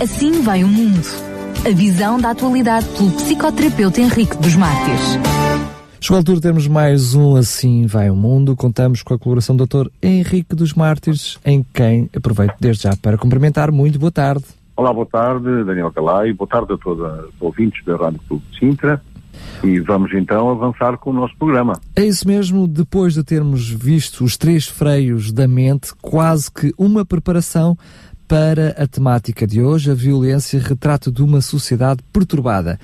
Assim vai o mundo. A visão da atualidade pelo psicoterapeuta Henrique dos Mártires. Chegou a altura de termos mais um Assim Vai o Mundo. Contamos com a colaboração do Dr. Henrique dos Mártires, em quem aproveito desde já para cumprimentar. Muito boa tarde. Olá, boa tarde, Daniel Calai. Boa tarde a todos os ouvintes da Rádio Clube de Sintra. E vamos então avançar com o nosso programa. É isso mesmo, depois de termos visto os três freios da mente, quase que uma preparação para a temática de hoje, a violência retrato de uma sociedade perturbada.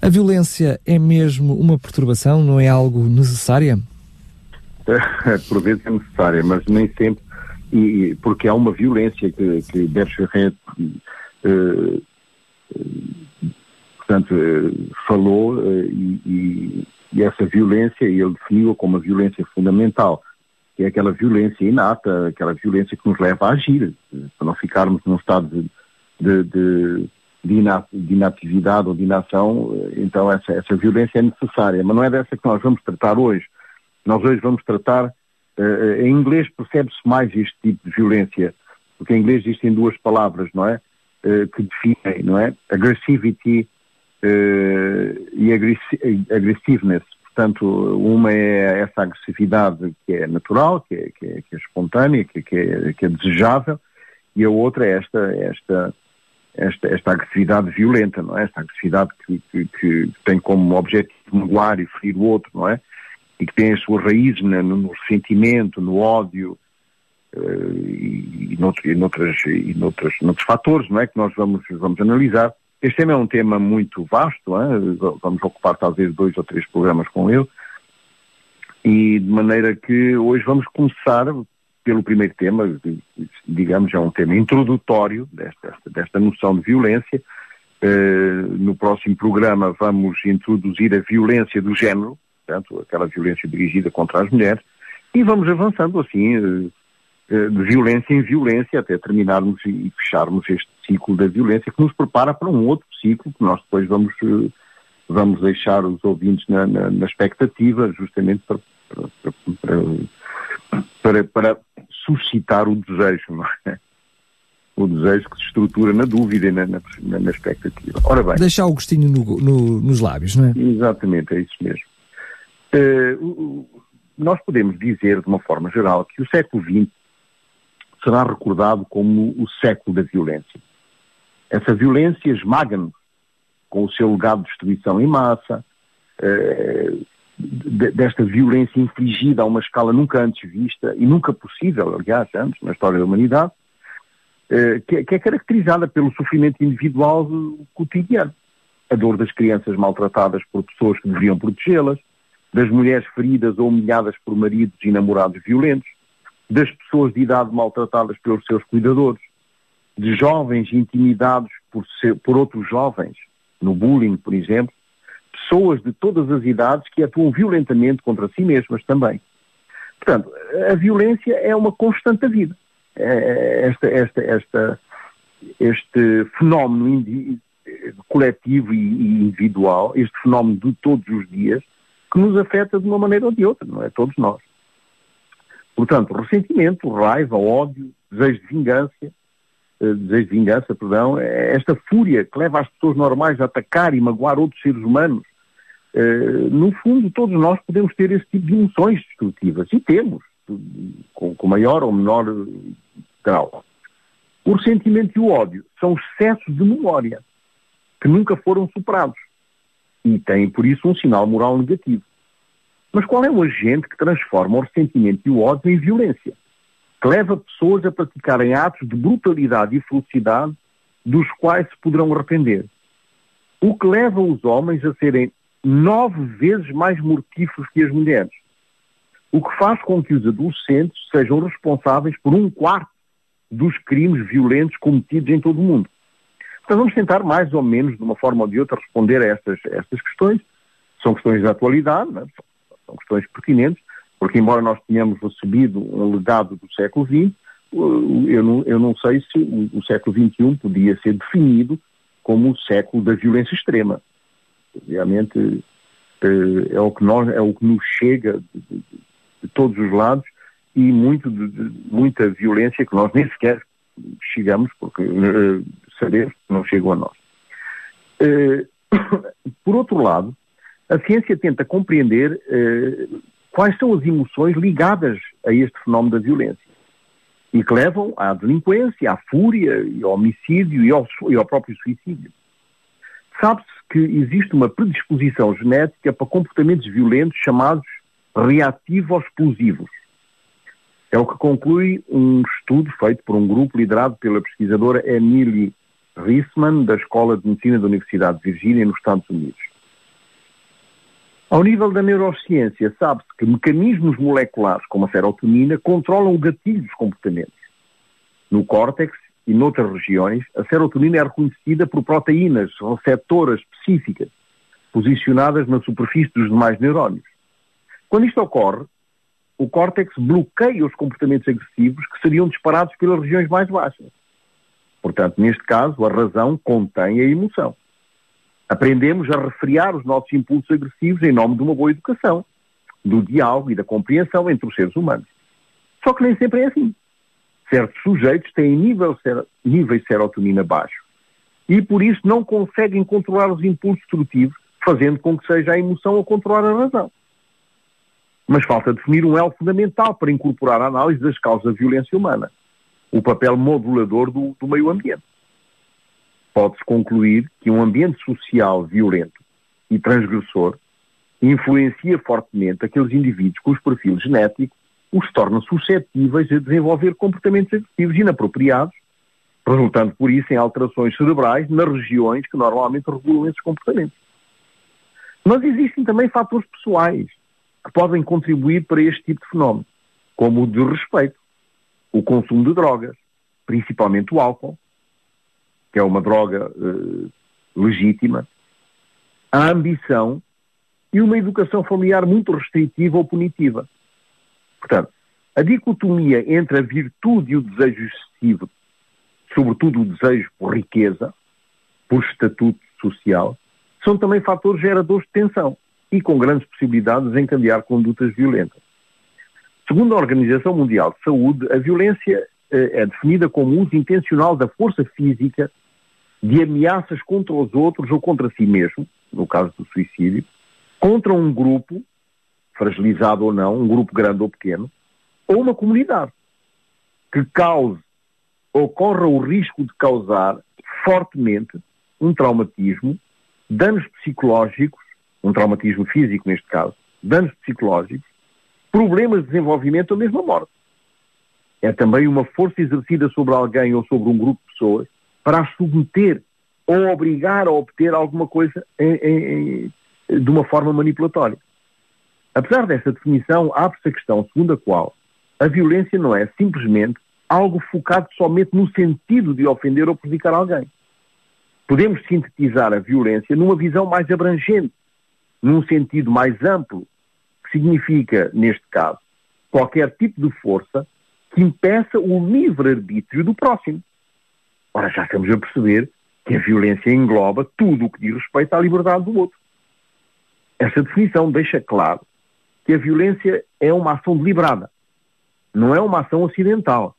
A violência é mesmo uma perturbação, não é algo necessária? Por vezes é necessária, mas nem sempre, e, porque há uma violência que, que Bergeret uh, portanto, uh, falou e, e, essa violência, ele definiu como uma violência fundamental que é aquela violência inata, aquela violência que nos leva a agir, para não ficarmos num estado de, de, de, de inatividade ou de inação, então essa, essa violência é necessária, mas não é dessa que nós vamos tratar hoje. Nós hoje vamos tratar, uh, em inglês percebe-se mais este tipo de violência, porque em inglês existem duas palavras, não é? Uh, que definem, não é? Aggressivity uh, e aggressiveness. Portanto, uma é essa agressividade que é natural, que é, que é, que é espontânea, que, é, que é desejável, e a outra é esta, esta, esta, esta agressividade violenta, não é? Esta agressividade que, que, tem como objetivo magoar e ferir o outro, não é? E que tem as suas raízes no, no ressentimento, no ódio e, e, noutro, e, e noutros, noutros fatores, não é? Que nós vamos, vamos analisar. Este tema é um tema muito vasto, hein? vamos ocupar talvez dois ou três programas com ele, e de maneira que hoje vamos começar pelo primeiro tema, digamos, é um tema introdutório desta, desta noção de violência. Uh, no próximo programa vamos introduzir a violência do género, portanto, aquela violência dirigida contra as mulheres, e vamos avançando assim, uh, uh, de violência em violência, até terminarmos e fecharmos este ciclo da violência que nos prepara para um outro ciclo que nós depois vamos, eh, vamos deixar os ouvintes na, na, na expectativa justamente para, para, para, para, suscitar o desejo, não é? O desejo que se estrutura na dúvida e na, na, na expectativa. Ora bem. Deixar o gostinho no, no, nos lábios, não é? Exatamente, é isso mesmo. Uh, nós podemos dizer, de uma forma geral, que o século XX será recordado como o século da violência. Essa violência esmaga-nos com o seu legado de destruição em massa, eh, desta violência infligida a uma escala nunca antes vista e nunca possível, aliás, antes na história da humanidade, eh, que, é caracterizada pelo sofrimento individual cotidiano. A dor das crianças maltratadas por pessoas que deveriam protegê-las, das mulheres feridas ou humilhadas por maridos e namorados violentos, das pessoas de idade maltratadas pelos seus cuidadores, de jovens intimidados por, ser, por outros jovens, no bullying, por exemplo, pessoas de todas as idades que atuam violentamente contra si mesmas também. Portanto, a violência é uma constante da vida. É, é esta, esta, esta, este fenómeno coletivo e individual, este fenómeno de todos os dias, que nos afeta de uma maneira ou de outra, não é? Todos nós. Portanto, ressentimento, raiva, ódio, desejo de vingança, desejo de vingança, perdão, é esta fúria que leva as pessoas normais a atacar e magoar outros seres humanos. Uh, no fundo, todos nós podemos ter esse tipo de emoções destrutivas, e temos, com maior ou menor grau. O ressentimento e o ódio são excessos de memória, que nunca foram superados, e têm, por isso, um sinal moral negativo. Mas qual é o agente que transforma o ressentimento e o ódio em violência? Que leva pessoas a praticarem atos de brutalidade e ferocidade dos quais se poderão arrepender. O que leva os homens a serem nove vezes mais mortíferos que as mulheres. O que faz com que os adolescentes sejam responsáveis por um quarto dos crimes violentos cometidos em todo o mundo. Então vamos tentar mais ou menos, de uma forma ou de outra, responder a estas, estas questões. São questões da atualidade, é? são questões pertinentes, porque embora nós tenhamos recebido um legado do século XX, eu não, eu não sei se o, século XXI podia ser definido como o século da violência extrema. Obviamente eh, é o que, nós, é o que nos chega de, de, de todos os lados e muito de, muita violência que nós nem sequer chegamos, porque uh, sabemos, não chegam a nós. Por outro lado, a ciência tenta compreender quais são as emoções ligadas a este fenómeno da violência e que levam à delinquência, à fúria, e ao homicídio e ao, e ao próprio suicídio. Sabe-se que existe uma predisposição genética para comportamentos violentos chamados reativo-explosivos. É o que conclui um estudo feito por um grupo liderado pela pesquisadora Emily Reisman, da Escola de Medicina da Universidade de Virgínia, nos Estados Unidos. Ao nível da neurociência, sabe-se que mecanismos moleculares, como a serotonina, controlam o gatilho dos comportamentos. No córtex e noutras regiões, a serotonina é reconhecida por proteínas receptoras específicas, posicionadas na superfície dos demais neurónios. Quando isto ocorre, o córtex bloqueia os comportamentos agressivos que seriam disparados pelas regiões mais baixas. Portanto, neste caso, a razão contém a emoção. Aprendemos a refriar os nossos impulsos agressivos em nome de uma boa educação, do diálogo e da compreensão entre os seres humanos. Só que nem sempre é assim. Certos sujeitos têm nível, níveis de serotonina baixos e por isso não conseguem controlar os impulsos destrutivos, fazendo com que seja a emoção a controlar a razão. Mas falta definir um elo fundamental para incorporar a análise das causas da violência humana, o papel modulador do, do meio ambiente pode-se concluir que um ambiente social violento e transgressor influencia fortemente aqueles indivíduos cujo perfil genético os torna suscetíveis a desenvolver comportamentos agressivos inapropriados, resultando por isso em alterações cerebrais nas regiões que normalmente regulam esses comportamentos. Mas existem também fatores pessoais que podem contribuir para este tipo de fenómeno, como o desrespeito, o consumo de drogas, principalmente o álcool, que é uma droga uh, legítima, a ambição e uma educação familiar muito restritiva ou punitiva. Portanto, a dicotomia entre a virtude e o desejo excessivo, sobretudo o desejo por riqueza, por estatuto social, são também fatores geradores de tensão e com grandes possibilidades de encadear condutas violentas. Segundo a Organização Mundial de Saúde, a violência eh, é definida como uso intencional da força física de ameaças contra os outros ou contra si mesmo, no caso do suicídio, contra um grupo, fragilizado ou não, um grupo grande ou pequeno, ou uma comunidade, que cause ou corra o risco de causar fortemente um traumatismo, danos psicológicos, um traumatismo físico neste caso, danos psicológicos, problemas de desenvolvimento ou mesmo a morte. É também uma força exercida sobre alguém ou sobre um grupo de pessoas para submeter ou obrigar a obter alguma coisa em, em, em, de uma forma manipulatória. Apesar dessa definição, abre-se a questão segundo a qual a violência não é simplesmente algo focado somente no sentido de ofender ou prejudicar alguém. Podemos sintetizar a violência numa visão mais abrangente, num sentido mais amplo, que significa, neste caso, qualquer tipo de força que impeça o livre-arbítrio do próximo. Ora, já estamos a perceber que a violência engloba tudo o que diz respeito à liberdade do outro. Esta definição deixa claro que a violência é uma ação deliberada, não é uma ação acidental,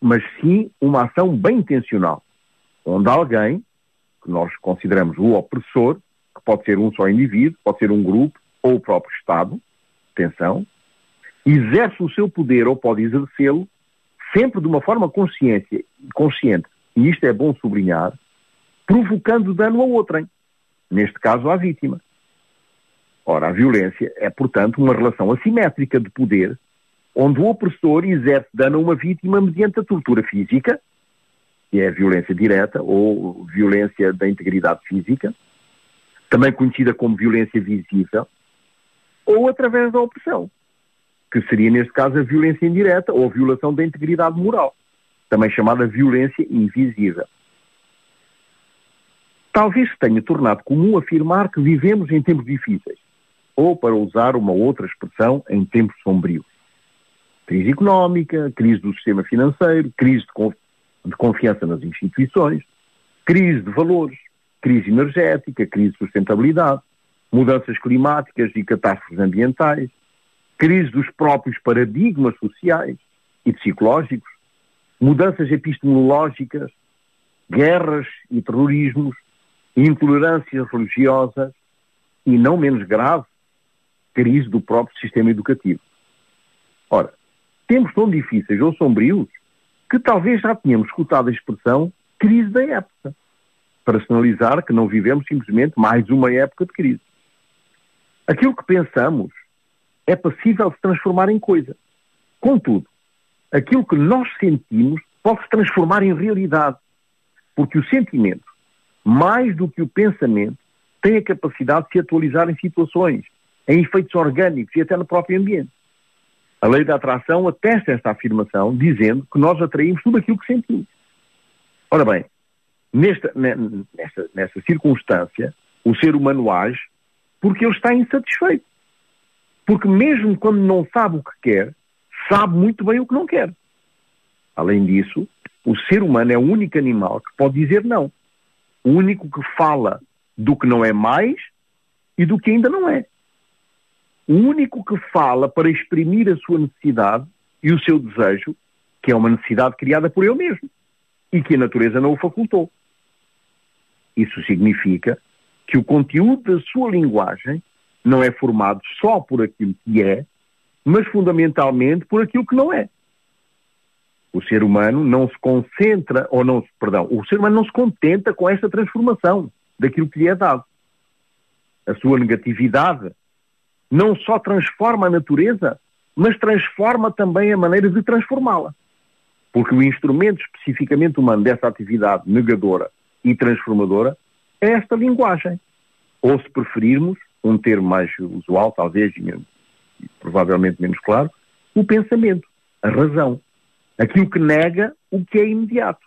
mas sim uma ação bem intencional, onde alguém, que nós consideramos o opressor, que pode ser um só indivíduo, pode ser um grupo ou o próprio Estado, atenção, exerce o seu poder ou pode exercê-lo sempre de uma forma consciente, consciente, e isto é bom sublinhar, provocando dano a outrem, neste caso à vítima. Ora, a violência é, portanto, uma relação assimétrica de poder, onde o opressor exerce dano a uma vítima mediante a tortura física, que é a violência direta ou violência da integridade física, também conhecida como violência visível, ou através da opressão, que seria, neste caso, a violência indireta ou a violação da integridade moral, também chamada violência invisível. Talvez se tenha tornado comum afirmar que vivemos em tempos difíceis, ou, para usar uma outra expressão, em tempos sombrios. Crise económica, crise do sistema financeiro, crise de, conf de confiança nas instituições, crise de valores, crise energética, crise de sustentabilidade, mudanças climáticas e catástrofes ambientais, crise dos próprios paradigmas sociais e psicológicos, mudanças epistemológicas guerras e terrorismos, intolerâncias religiosas e, não menos grave, crise do próprio sistema educativo. Ora, tempos tão difíceis ou sombrios que talvez já tínhamos escutado a expressão crise da época, para sinalizar que não vivemos simplesmente mais uma época de crise. Aquilo que pensamos é passível se transformar em coisa. Contudo, aquilo que nós sentimos pode se transformar em realidade, porque o sentimento, mais do que o pensamento, tem a capacidade de se atualizar em situações, em efeitos orgânicos e até no próprio ambiente. A lei da atração atesta esta afirmação, dizendo que nós atraímos tudo aquilo que sentimos. Ora bem, nesta, nesta, nesta circunstância, o ser humano age porque ele está insatisfeito. Porque mesmo quando não sabe o que quer, sabe muito bem o que não quer. Além disso, o ser humano é o único animal que pode dizer não. O único que fala do que não é mais e do que ainda não é. O único que fala para exprimir a sua necessidade e o seu desejo, que é uma necessidade criada por ele mesmo e que a natureza não o facultou. Isso significa que o conteúdo da sua linguagem não é formado só por aquilo que é, mas fundamentalmente por aquilo que não é. O ser humano não se concentra, ou não, perdão, o ser humano não se contenta com esta transformação daquilo que lhe é dado. A sua negatividade não só transforma a natureza, mas transforma também a maneira de transformá-la. Porque o instrumento especificamente humano dessa atividade negadora e transformadora é esta linguagem. Ou, se preferirmos, um termo mais usual, talvez, e provavelmente menos claro, o pensamento, a razão. Aquilo que nega o que é imediato.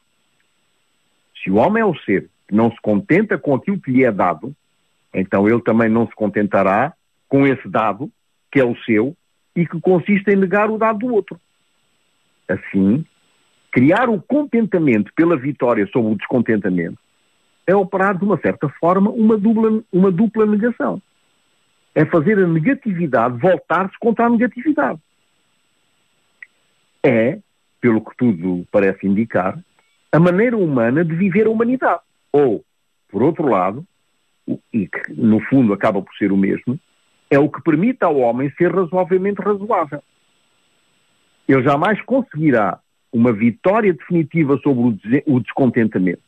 Se o homem é o ser que não se contenta com aquilo que lhe é dado, então ele também não se contentará com esse dado, que é o seu, e que consiste em negar o dado do outro. Assim, criar o contentamento pela vitória sobre o descontentamento é operar de uma certa forma uma dupla, uma dupla negação. É fazer a negatividade voltar-se contra a negatividade. É, pelo que tudo parece indicar, a maneira humana de viver a humanidade. Ou, por outro lado, e que no fundo acaba por ser o mesmo, é o que permite ao homem ser razoavelmente razoável. Ele jamais conseguirá uma vitória definitiva sobre o descontentamento.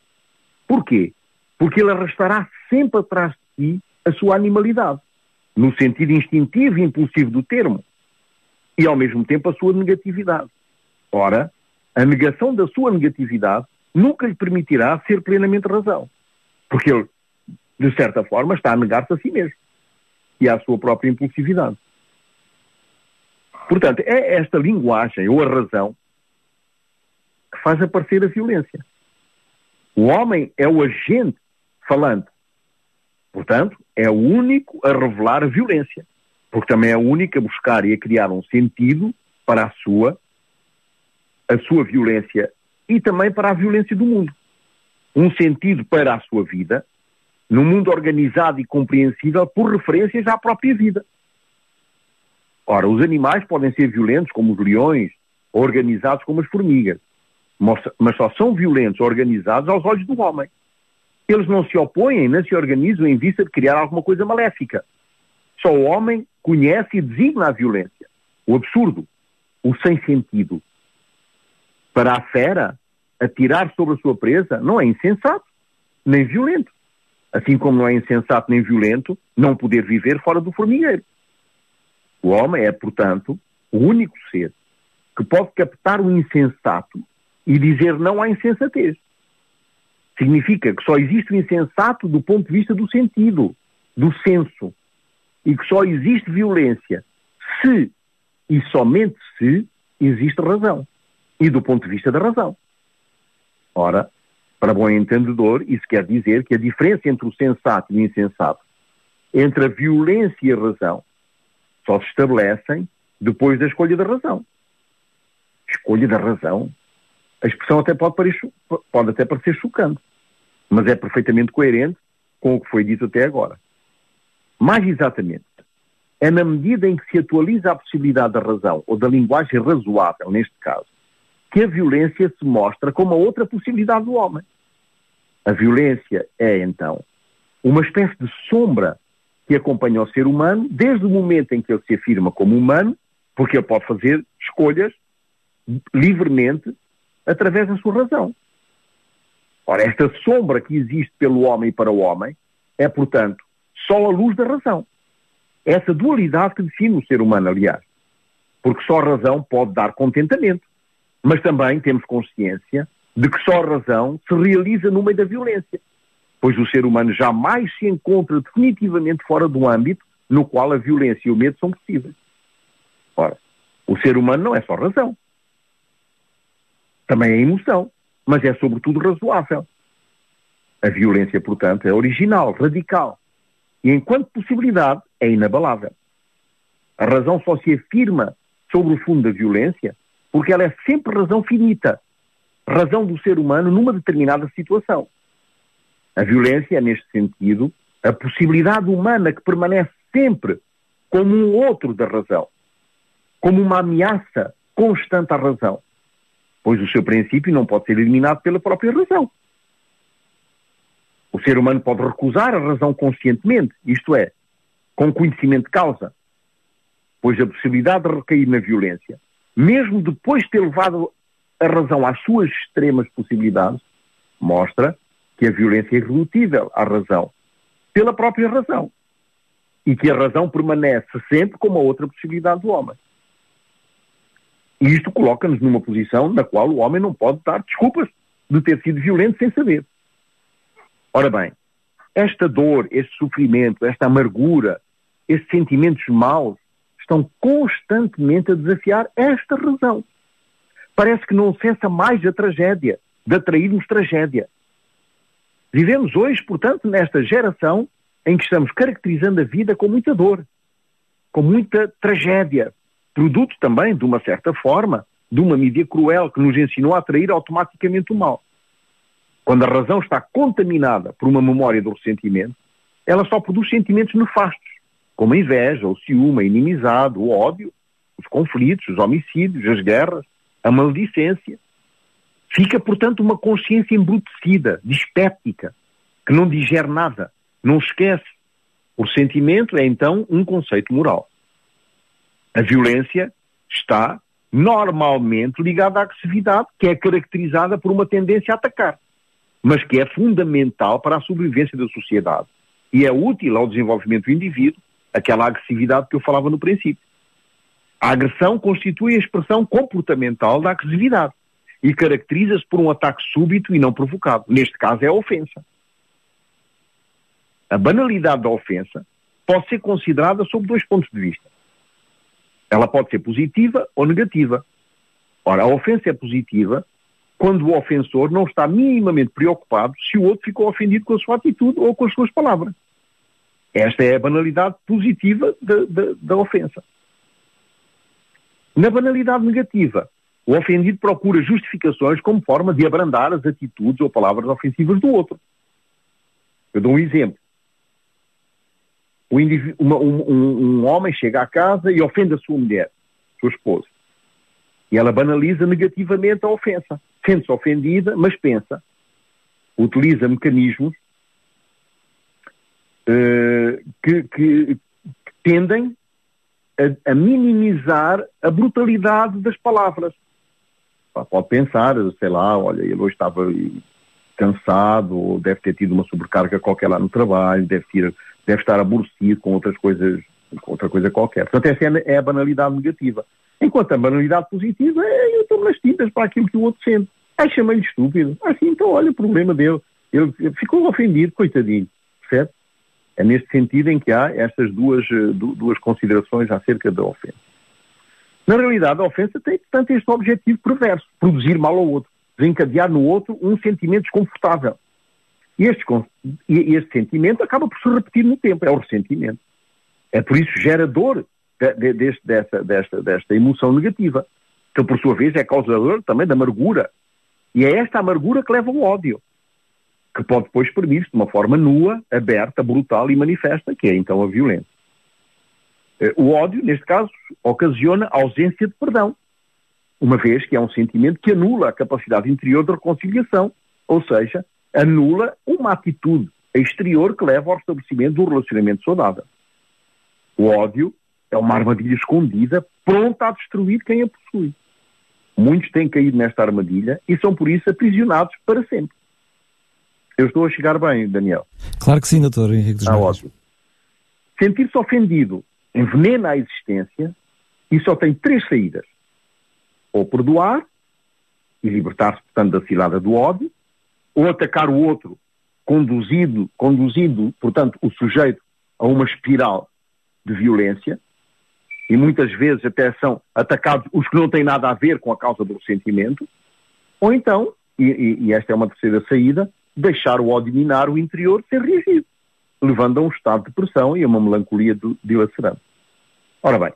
Porquê? Porque ele arrastará sempre atrás de si a sua animalidade, no sentido instintivo e impulsivo do termo, e ao mesmo tempo a sua negatividade. Ora, a negação da sua negatividade nunca lhe permitirá ser plenamente razão, porque ele, de certa forma, está a negar-se a si mesmo e à sua própria impulsividade. Portanto, é esta linguagem ou a razão que faz aparecer a violência. O homem é o agente falante. Portanto, é o único a revelar a violência. Porque também é o único a buscar e a criar um sentido para a sua, a sua violência e também para a violência do mundo. Um sentido para a sua vida num mundo organizado e compreensível por referências à própria vida. Ora, os animais podem ser violentos como os leões, organizados como as formigas, mas só são violentos organizados aos olhos do homem. Eles não se opõem nem se organizam em vista de criar alguma coisa maléfica. Só o homem conhece e designa a violência, o absurdo, o sem sentido. Para a fera, atirar sobre a sua presa não é insensato, nem violento assim como não é insensato nem violento não poder viver fora do formigueiro. O homem é, portanto, o único ser que pode captar o insensato e dizer não à insensatez. Significa que só existe o insensato do ponto de vista do sentido, do senso, e que só existe violência se e somente se existe razão, e do ponto de vista da razão. Ora, para bom entendedor, isso quer dizer que a diferença entre o sensato e o insensato, entre a violência e a razão, só se estabelecem depois da escolha da razão. Escolha da razão. A expressão até pode, parecer, pode até parecer chocante, mas é perfeitamente coerente com o que foi dito até agora. Mais exatamente, é na medida em que se atualiza a possibilidade da razão, ou da linguagem razoável, neste caso, que a violência se mostra como a outra possibilidade do homem. A violência é, então, uma espécie de sombra que acompanha o ser humano desde o momento em que ele se afirma como humano, porque ele pode fazer escolhas livremente através da sua razão. Ora, esta sombra que existe pelo homem e para o homem é, portanto, só a luz da razão. Essa dualidade que define o ser humano, aliás. Porque só a razão pode dar contentamento. Mas também temos consciência de que só a razão se realiza no meio da violência. Pois o ser humano jamais se encontra definitivamente fora do âmbito no qual a violência e o medo são possíveis. Ora, o ser humano não é só razão. Também é emoção, mas é sobretudo razoável. A violência, portanto, é original, radical. E enquanto possibilidade, é inabalável. A razão só se afirma sobre o fundo da violência porque ela é sempre razão finita, razão do ser humano numa determinada situação. A violência é, neste sentido, a possibilidade humana que permanece sempre como um outro da razão, como uma ameaça constante à razão, pois o seu princípio não pode ser eliminado pela própria razão. O ser humano pode recusar a razão conscientemente, isto é, com conhecimento de causa, pois a possibilidade de recair na violência mesmo depois de ter levado a razão às suas extremas possibilidades, mostra que a violência é irredutível à razão, pela própria razão. E que a razão permanece sempre como a outra possibilidade do homem. E isto coloca-nos numa posição na qual o homem não pode dar desculpas de ter sido violento sem saber. Ora bem, esta dor, este sofrimento, esta amargura, estes sentimentos maus, estão constantemente a desafiar esta razão. Parece que não cessa mais a tragédia, de atrairmos tragédia. Vivemos hoje, portanto, nesta geração em que estamos caracterizando a vida com muita dor, com muita tragédia, produto também, de uma certa forma, de uma mídia cruel que nos ensinou a atrair automaticamente o mal. Quando a razão está contaminada por uma memória do ressentimento, ela só produz sentimentos nefastos como a inveja, o ciúme, a inimizade, o ódio, os conflitos, os homicídios, as guerras, a maledicência. Fica, portanto, uma consciência embrutecida, dispéptica, que não digere nada, não esquece. O sentimento é, então, um conceito moral. A violência está normalmente ligada à agressividade, que é caracterizada por uma tendência a atacar, mas que é fundamental para a sobrevivência da sociedade e é útil ao desenvolvimento do indivíduo aquela agressividade que eu falava no princípio. A agressão constitui a expressão comportamental da agressividade e caracteriza-se por um ataque súbito e não provocado. Neste caso é a ofensa. A banalidade da ofensa pode ser considerada sob dois pontos de vista. Ela pode ser positiva ou negativa. Ora, a ofensa é positiva quando o ofensor não está minimamente preocupado se o outro ficou ofendido com a sua atitude ou com as suas palavras. Esta é a banalidade positiva de, de, da ofensa. Na banalidade negativa, o ofendido procura justificações como forma de abrandar as atitudes ou palavras ofensivas do outro. Eu dou um exemplo. Um, um, um, homem chega à casa e ofende a sua mulher, sua esposa. E ela banaliza negativamente a ofensa. Sente-se ofendida, mas pensa. Utiliza mecanismos uh, que, que, tendem a, a, minimizar a brutalidade das palavras. Pode pensar, sei lá, olha, ele hoje estava cansado, ou deve ter tido uma sobrecarga qualquer lá no trabalho, deve, ter, deve estar aborrecido com outras coisas, com outra coisa qualquer. Portanto, essa é, é a banalidade negativa. Enquanto a banalidade positiva é eu estou nas tintas para aquilo que o outro sente. Ai, chamei-lhe estúpido. Assim, então olha o problema dele. Ele ficou ofendido, coitadinho. Certo? É neste sentido em que há estas duas, eh, duas considerações acerca da ofensa. Na realidade, a ofensa tem, portanto, este objetivo perverso, produzir mal ao outro, desencadear no outro um sentimento desconfortável. E este, este sentimento acaba por se repetir no tempo, é o ressentimento. É por isso gerador de, de, deste, desta, desta, desta emoção negativa, que por sua vez é causador também da amargura. E é esta amargura que leva ao ódio que pode depois exprimir-se de uma forma nua, aberta, brutal e manifesta, que é então a violência. Eh, o ódio, neste caso, ocasiona a ausência de perdão, uma vez que é um sentimento que anula a capacidade interior de reconciliação, ou seja, anula uma atitude exterior que leva ao estabelecimento de um relacionamento saudável. O ódio é uma armadilha escondida, pronta a destruir quem a possui. Muitos têm caído nesta armadilha e são por isso aprisionados para sempre. Eu estou a chegar bem, Daniel. Claro que sim, doutor Henrique dos ah, ótimo. Sentir-se ofendido envenena a existência e só tem três saídas. Ou perdoar e libertar-se, portanto, da cilada do ódio, ou atacar o outro, conduzido, conduzindo, portanto, o sujeito a uma espiral de violência, e muitas vezes até são atacados os que não têm nada a ver com a causa do ressentimento, ou então, e, e esta é uma terceira saída, deixar o ódio minar o interior ser reagido, levando a um estado de depressão e a uma melancolia dilacerante. Ora bem,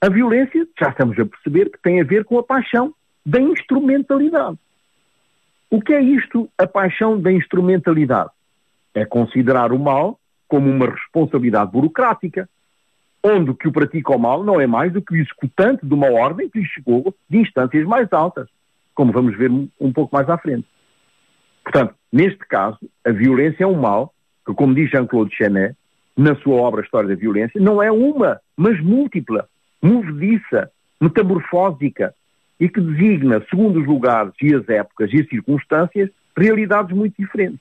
a violência, já estamos a perceber que tem a ver com a paixão da instrumentalidade. O que é isto, a paixão da instrumentalidade? É considerar o mal como uma responsabilidade burocrática, onde o que o pratica o mal não é mais do que o executante de uma ordem que lhe chegou de instâncias mais altas, como vamos ver um pouco mais à frente. Portanto, neste caso, a violência é um mal que, como diz Jean-Claude Chenet, na sua obra História da Violência, não é uma, mas múltipla, movediça, metamorfósica, e que designa, segundo os lugares e as épocas e as circunstâncias, realidades muito diferentes.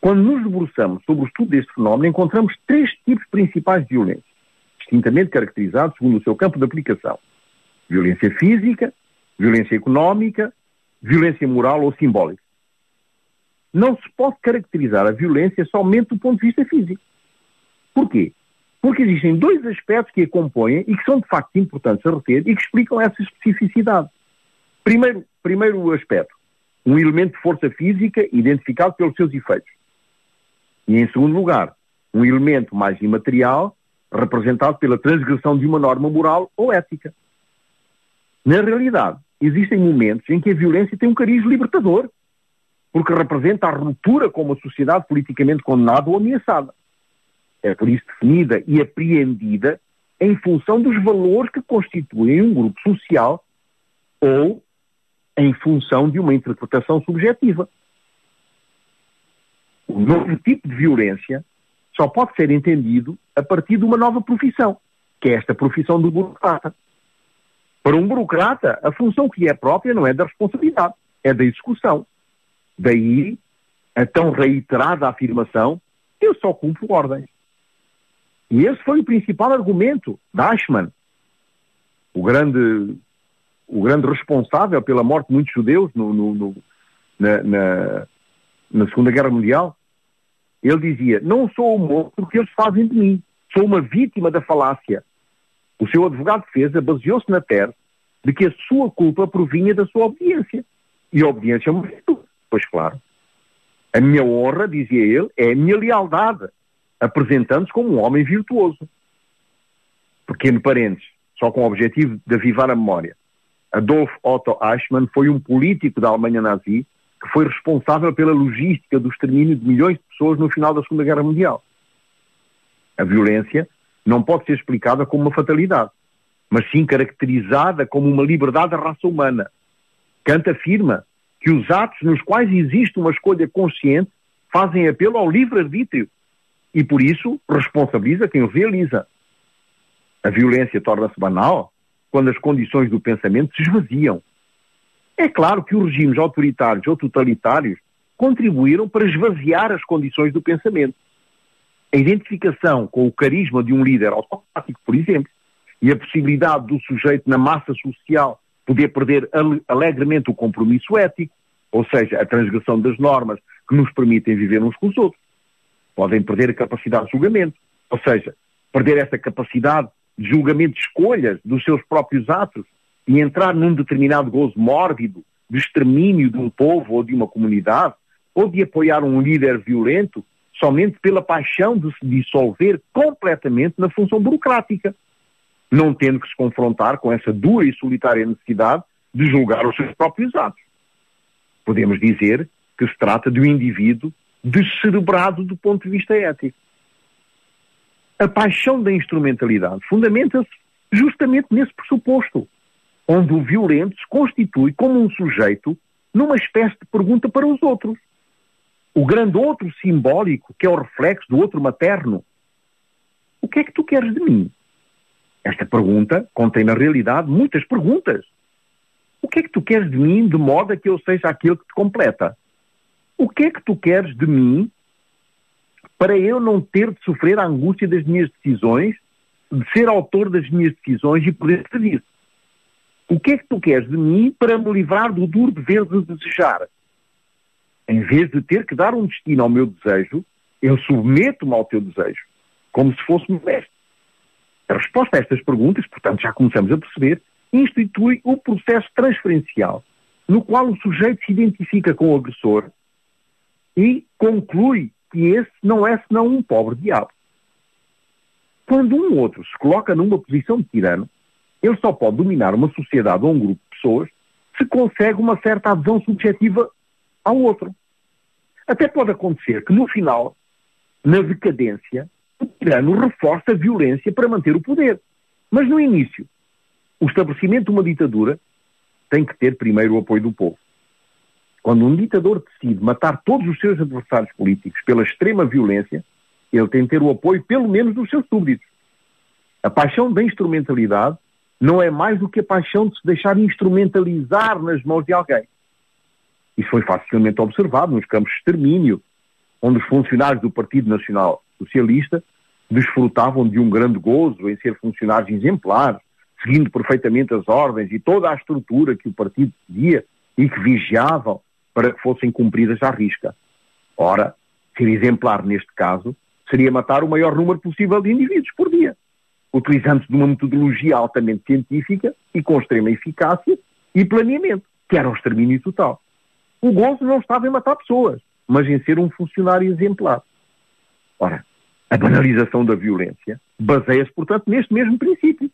Quando nos debruçamos sobre o estudo deste fenómeno, encontramos três tipos principais de violência, distintamente caracterizados segundo o seu campo de aplicação. Violência física, violência económica, violência moral ou simbólica. Não se pode caracterizar a violência somente do ponto de vista físico. Porquê? Porque existem dois aspectos que a compõem e que são de facto importantes a reter e que explicam essa especificidade. Primeiro, primeiro aspecto, um elemento de força física identificado pelos seus efeitos. E em segundo lugar, um elemento mais imaterial representado pela transgressão de uma norma moral ou ética. Na realidade, existem momentos em que a violência tem um cariz libertador, porque representa a ruptura com uma sociedade politicamente condenada ou ameaçada é por isso definida e apreendida em função dos valores que constituem um grupo social ou em função de uma interpretação subjetiva. O novo tipo de violência só pode ser entendido a partir de uma nova profissão, que é esta profissão do burocrata. Para um burocrata, a função que lhe é própria não é da responsabilidade, é da execução. Daí a tão reiterada afirmação: eu só cumpro ordens. E esse foi o principal argumento de Eichmann, o grande, o grande responsável pela morte de muitos judeus no, no, no, na, na, na, Segunda Guerra Mundial. Ele dizia: Não sou o monstro que eles fazem de mim, sou uma vítima da falácia. O seu advogado de defesa baseou-se na tese de que a sua culpa provinha da sua obediência. E a obediência é uma virtude. Pois claro. A minha honra, dizia ele, é a minha lealdade apresentando-se como um homem virtuoso. Pequeno parênteses, só com o objetivo de avivar a memória. Adolf Otto Eichmann foi um político da Alemanha nazi que foi responsável pela logística do extermínio de milhões de pessoas no final da Segunda Guerra Mundial. A violência não pode ser explicada como uma fatalidade, mas sim caracterizada como uma liberdade da raça humana. Kant afirma que os atos nos quais existe uma escolha consciente fazem apelo ao livre-arbítrio e, por isso, responsabiliza quem o realiza. A violência torna-se banal quando as condições do pensamento se esvaziam. É claro que os regimes autoritários ou totalitários contribuíram para esvaziar as condições do pensamento. A identificação com o carisma de um líder autocrático, por exemplo, e a possibilidade do sujeito na massa social poder perder alegremente o compromisso ético, ou seja, a transgressão das normas que nos permitem viver uns com os outros, podem perder a capacidade de julgamento. Ou seja, perder essa capacidade de julgamento de escolhas dos seus próprios atos e entrar num determinado gozo mórbido de extermínio de um povo ou de uma comunidade, ou de apoiar um líder violento somente pela paixão de se dissolver completamente na função burocrática, não tendo que se confrontar com essa dura e solitária necessidade de julgar os seus próprios atos. Podemos dizer que se trata de um indivíduo descerebrado do ponto de vista ético. A paixão da instrumentalidade fundamenta-se justamente nesse pressuposto, onde o violento se constitui como um sujeito numa espécie de pergunta para os outros. O grande outro simbólico, que é o reflexo do outro materno. O que é que tu queres de mim? Esta pergunta contém, na realidade, muitas perguntas. O que é que tu queres de mim de modo a que eu seja aquele que te completa? O que é que tu queres de mim para eu não ter de sofrer a angústia das minhas decisões, de ser autor das minhas decisões e poder servir? O que é que tu queres de mim para me livrar do duro dever de desejar? Em vez de ter que dar um destino ao meu desejo, eu submeto-me ao teu desejo, como se fosse modesto. A resposta a estas perguntas, portanto, já começamos a perceber, institui o processo transferencial, no qual o sujeito se identifica com o agressor e conclui que esse não é senão um pobre diabo. Quando um outro se coloca numa posição de tirano, ele só pode dominar uma sociedade ou um grupo de pessoas se consegue uma certa adesão subjetiva ao outro. Até pode acontecer que no final, na decadência, o tirano reforça a violência para manter o poder. Mas no início, o estabelecimento de uma ditadura tem que ter primeiro o apoio do povo. Quando um ditador decide matar todos os seus adversários políticos pela extrema violência, ele tem que ter o apoio pelo menos dos seus súbditos. A paixão da instrumentalidade não é mais do que a paixão de se deixar instrumentalizar nas mãos de alguém. Isso foi facilmente observado nos campos de extermínio, onde os funcionários do Partido Nacional Socialista desfrutavam de um grande gozo em ser funcionários exemplares, seguindo perfeitamente as ordens e toda a estrutura que o partido pedia e que vigiavam para que fossem cumpridas à risca. Ora, ser exemplar neste caso seria matar o maior número possível de indivíduos por dia, utilizando-se de uma metodologia altamente científica e com extrema eficácia e planeamento, que era o extermínio total. O gozo não estava em matar pessoas, mas em ser um funcionário exemplar. Ora, a banalização da violência baseia-se, portanto, neste mesmo princípio.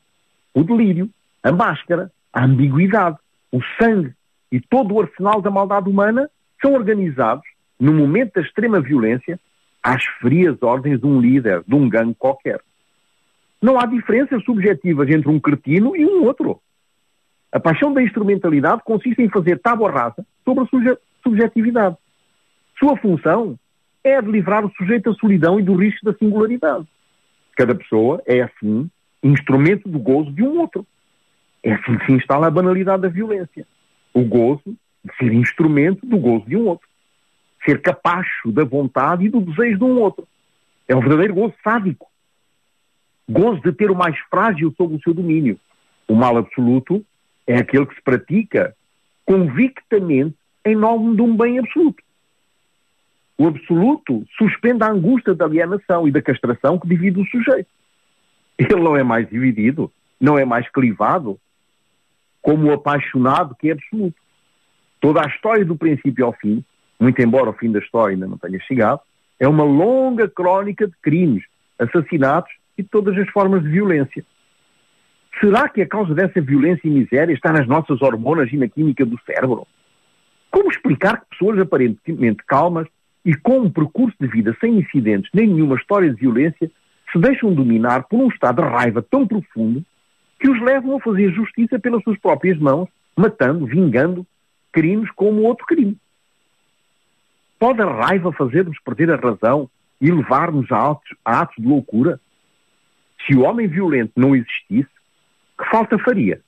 O delírio, a máscara, a ambiguidade, o sangue e todo o arsenal da maldade humana são organizados, no momento da extrema violência, às frias ordens de um líder, de um gangue qualquer. Não há diferenças subjetivas entre um cretino e um outro. A paixão da instrumentalidade consiste em fazer tábua rasa sobre a subjetividade. Sua função é a de livrar o sujeito da solidão e do risco da singularidade. Cada pessoa é, assim, instrumento do gozo de um outro. É assim que se instala a banalidade da violência. O gozo de ser instrumento do gozo de um outro. Ser capacho da vontade e do desejo de um outro. É o verdadeiro gozo sádico. Gozo de ter o mais frágil sob o seu domínio. O mal absoluto é aquele que se pratica convictamente em nome de um bem absoluto. O absoluto suspende a angústia da alienação e da castração que divide o sujeito. Ele não é mais dividido, não é mais clivado, como apaixonado que é absoluto. Toda a história do princípio ao fim, muito embora o fim da história ainda não tenha chegado, é uma longa crónica de crimes, assassinatos e todas as formas de violência. Será que a causa dessa violência e miséria está nas nossas hormonas e na química do cérebro? Como explicar que pessoas aparentemente calmas e com um percurso de vida sem incidentes nem nenhuma história de violência se deixam dominar por um estado de raiva tão profundo que os levam a fazer justiça pelas suas próprias mãos, matando, vingando crimes como outro crime? Pode a raiva fazer-nos perder a razão e levar-nos a atos, a atos de loucura? Se o homem violento não existisse, que falta faria?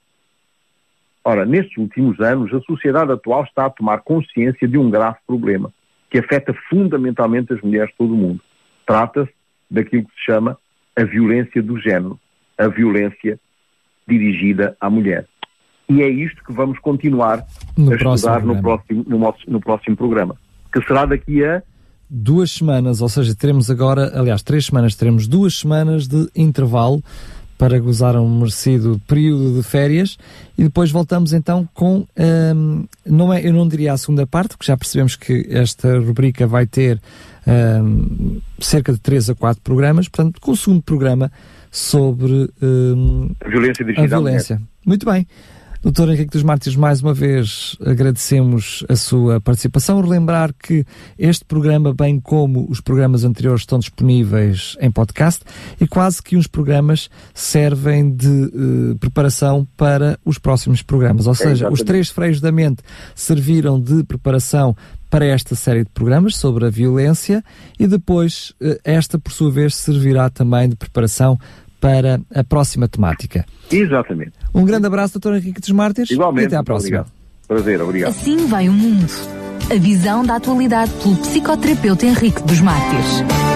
Ora, nestes últimos anos, a sociedade atual está a tomar consciência de um grave problema que afeta fundamentalmente as mulheres de todo o mundo. Trata-se daquilo que se chama a violência do género, a violência dirigida à mulher. E é isto que vamos continuar no a estudar no próximo, no, no próximo programa, que será daqui a duas semanas, ou seja, teremos agora, aliás, três semanas, teremos duas semanas de intervalo para gozar um merecido período de férias e depois voltamos então com, um, não é, eu não diria a segunda parte, porque já percebemos que esta rubrica vai ter um, cerca de 3 a 4 programas, portanto, com o segundo programa sobre um, a violência a violência. Muito bem. Doutor Henrique dos Mártires, mais uma vez agradecemos a sua participação. Relembrar que este programa, bem como os programas anteriores, estão disponíveis em podcast e quase que uns programas servem de uh, preparação para os próximos programas. Ou seja, é, os três freios da mente serviram de preparação para esta série de programas sobre a violência e depois uh, esta, por sua vez, servirá também de preparação para a próxima temática. Exatamente. Um grande abraço, Dr. Henrique dos Mártires. Igualmente. E até à próxima. Obrigado. Prazer, obrigado. Assim vai o mundo. A visão da atualidade pelo psicoterapeuta Henrique dos Mártires.